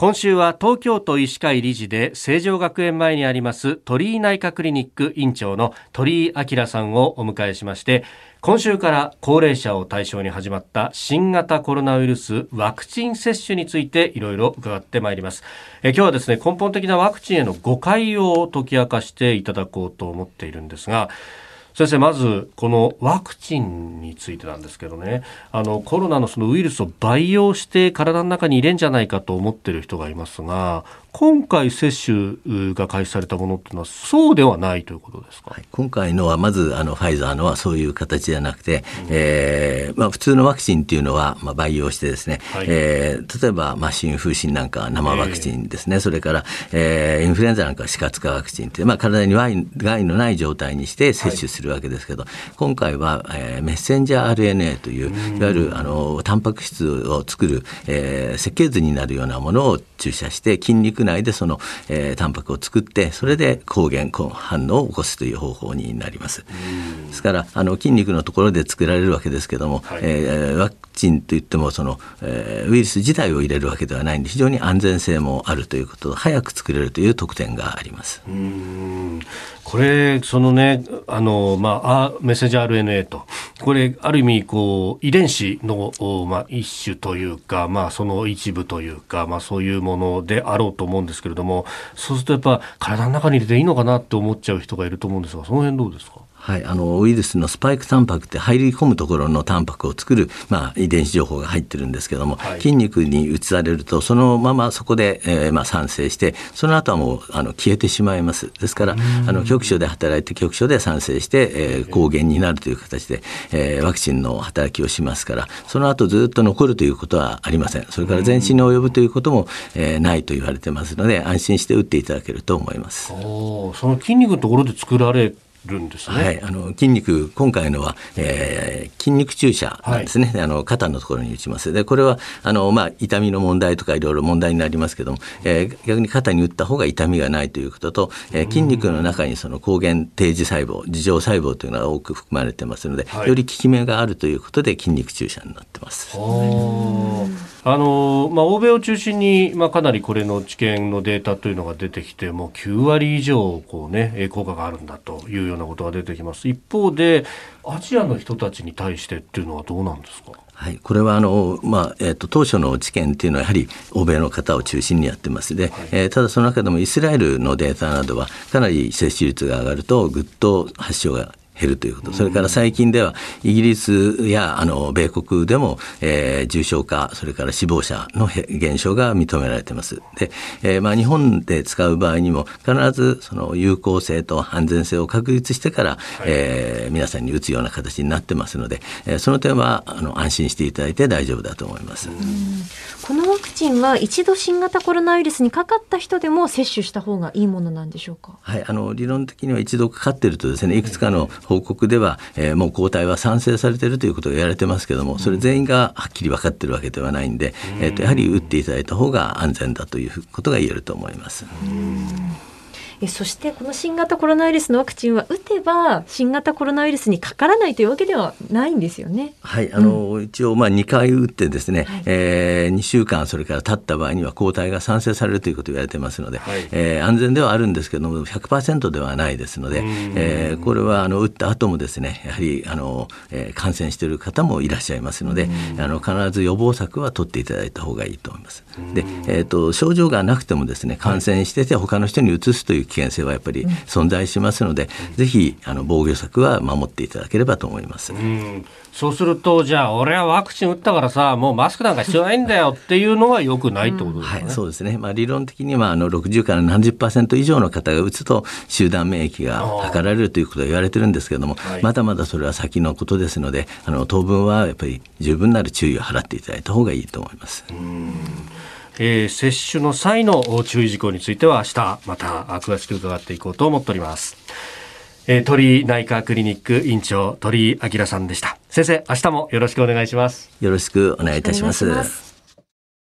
今週は東京都医師会理事で成城学園前にあります鳥居内科クリニック院長の鳥居明さんをお迎えしまして今週から高齢者を対象に始まった新型コロナウイルスワクチン接種についていろいろ伺ってまいります。え今日はですね根本的なワクチンへの誤解を解き明かしていただこうと思っているんですが先生まずこのワクチンについてなんですけどね。あのコロナのそのウイルスを培養して体の中に入れんじゃないかと思っている人がいますが今回接種が開始されたものっていうのはそうではないということですか、はい、今回のはまずあのファイザーのはそういう形じゃなくて、うん、えー、まあ、普通のワクチンっていうのは、まあ、培養してですね、はい、えー、例えば、まあ、新風疹なんかは生ワクチンですね、えー、それから、えー、インフルエンザなんかは死活化ワクチンって、まあ、体に害のない状態にして接種するわけですけど、はい、今回は、えー、メッセンジャー RNA という、いわゆるあのタンパク質を作る、えー、設計図になるようなものを注射して筋肉肉内でその、えー、タンパクを作ってそれで抗原反応を起こすという方法になります。ですからあの筋肉のところで作られるわけですけども、はい、えー、ワクチンといってもその、えー、ウイルス自体を入れるわけではないんで非常に安全性もあるということ早く作れるという特典があります。これそのねあの、まあ、メッセージ RNA と。これある意味こう遺伝子の、まあ、一種というか、まあ、その一部というか、まあ、そういうものであろうと思うんですけれどもそうするとやっぱ体の中に入れていいのかなって思っちゃう人がいると思うんですがその辺どうですか？はい、あのウイルスのスパイクタンパクって入り込むところのタンパクを作る、まあ、遺伝子情報が入ってるんですけども、はい、筋肉に移されるとそのままそこで、えーまあ、産生してその後はもうあの消えてしまいます。ですからあの局所で働いて局所で産生して、えー、抗原になるという形で、えー、ワクチンの働きをしますからその後ずっと残るということはありません。それから全身に及ぶということも、えー、ないと言われてますので安心して打っていただけると思います。その筋肉のところで作られるんですね。はい、あの筋肉今回のは、えー、筋肉注射なんですね。はい、あの肩のところに打ちます。でこれはあのまあ痛みの問題とかいろいろ問題になりますけども、えー、逆に肩に打った方が痛みがないということと、えー、筋肉の中にその抗原定時細胞、自浄細胞というのが多く含まれてますので、はい、より効き目があるということで筋肉注射になってます。あのまあ、欧米を中心に、まあ、かなりこれの治験のデータというのが出てきてもう9割以上こう、ね、効果があるんだというようなことが出てきます。一方でアジアの人たちに対してっていうのはどうなんですか？はい、これはあの、まあえーと、当初の治験っていうのはやはり欧米の方を中心にやってます。で、はい、えー、ただその中でもイスラエルのデータなどはかなり接種率が上がるとぐっと発症が減るということ、それから最近ではイギリスやあの米国でも、えー、重症化、それから死亡者の減少が認められています。で、えー、まあ、日本で使う場合にも必ずその有効性と安全性を確立してから、はい、えー、皆さんに打つような形になってますので、えー、その点はあの安心していただいて大丈夫だと思います。このワクチンは一度新型コロナウイルスにかかった人でも接種した方がいいものなんでしょうか？はい、あの理論的には一度かかっているとですね、いくつかの報告では、えー、もう抗体は産生されているということが言われてますけども、それ全員がはっきり分かっているわけではないんで、えー、とやはり打っていただいた方が安全だということが言えると思います。えそしてこの新型コロナウイルスのワクチンは打てば新型コロナウイルスにかからないというわけではないんですよね。はいあの、うん、一応まあ2回打ってですね、はい、えー、2週間それから経った場合には抗体が産生されるということを言われてますので、はい、えー、安全ではあるんですけども100%ではないですので、えー、これはあの打った後もですねやはりあの、えー、感染している方もいらっしゃいますのであの必ず予防策は取っていただいた方がいいと思います。で、えーと、症状がなくてもですね感染してて他の人にうつすという危険性はやっぱり存在しますので、うん、ぜひあの防御策は守っていただければと思います。うんそうすると、じゃあ、俺はワクチン打ったからさ、もうマスクなんか必要ないんだよっていうのはよくないってことですね。はい、そうですね。まあ、理論的には、あの、60から70%パーセント以上の方が打つと、集団免疫が図られるということが言われてるんですけれども、まだまだそれは先のことですので、あの、当分はやっぱり十分なる注意を払っていただいた方がいいと思います。えー、接種の際の注意事項については明日また詳しく伺っていこうと思っております。えー、鳥居内科クリニック院長鳥居明さんでした。先生、明日もよろしくお願いします。よろしくお願いいたします。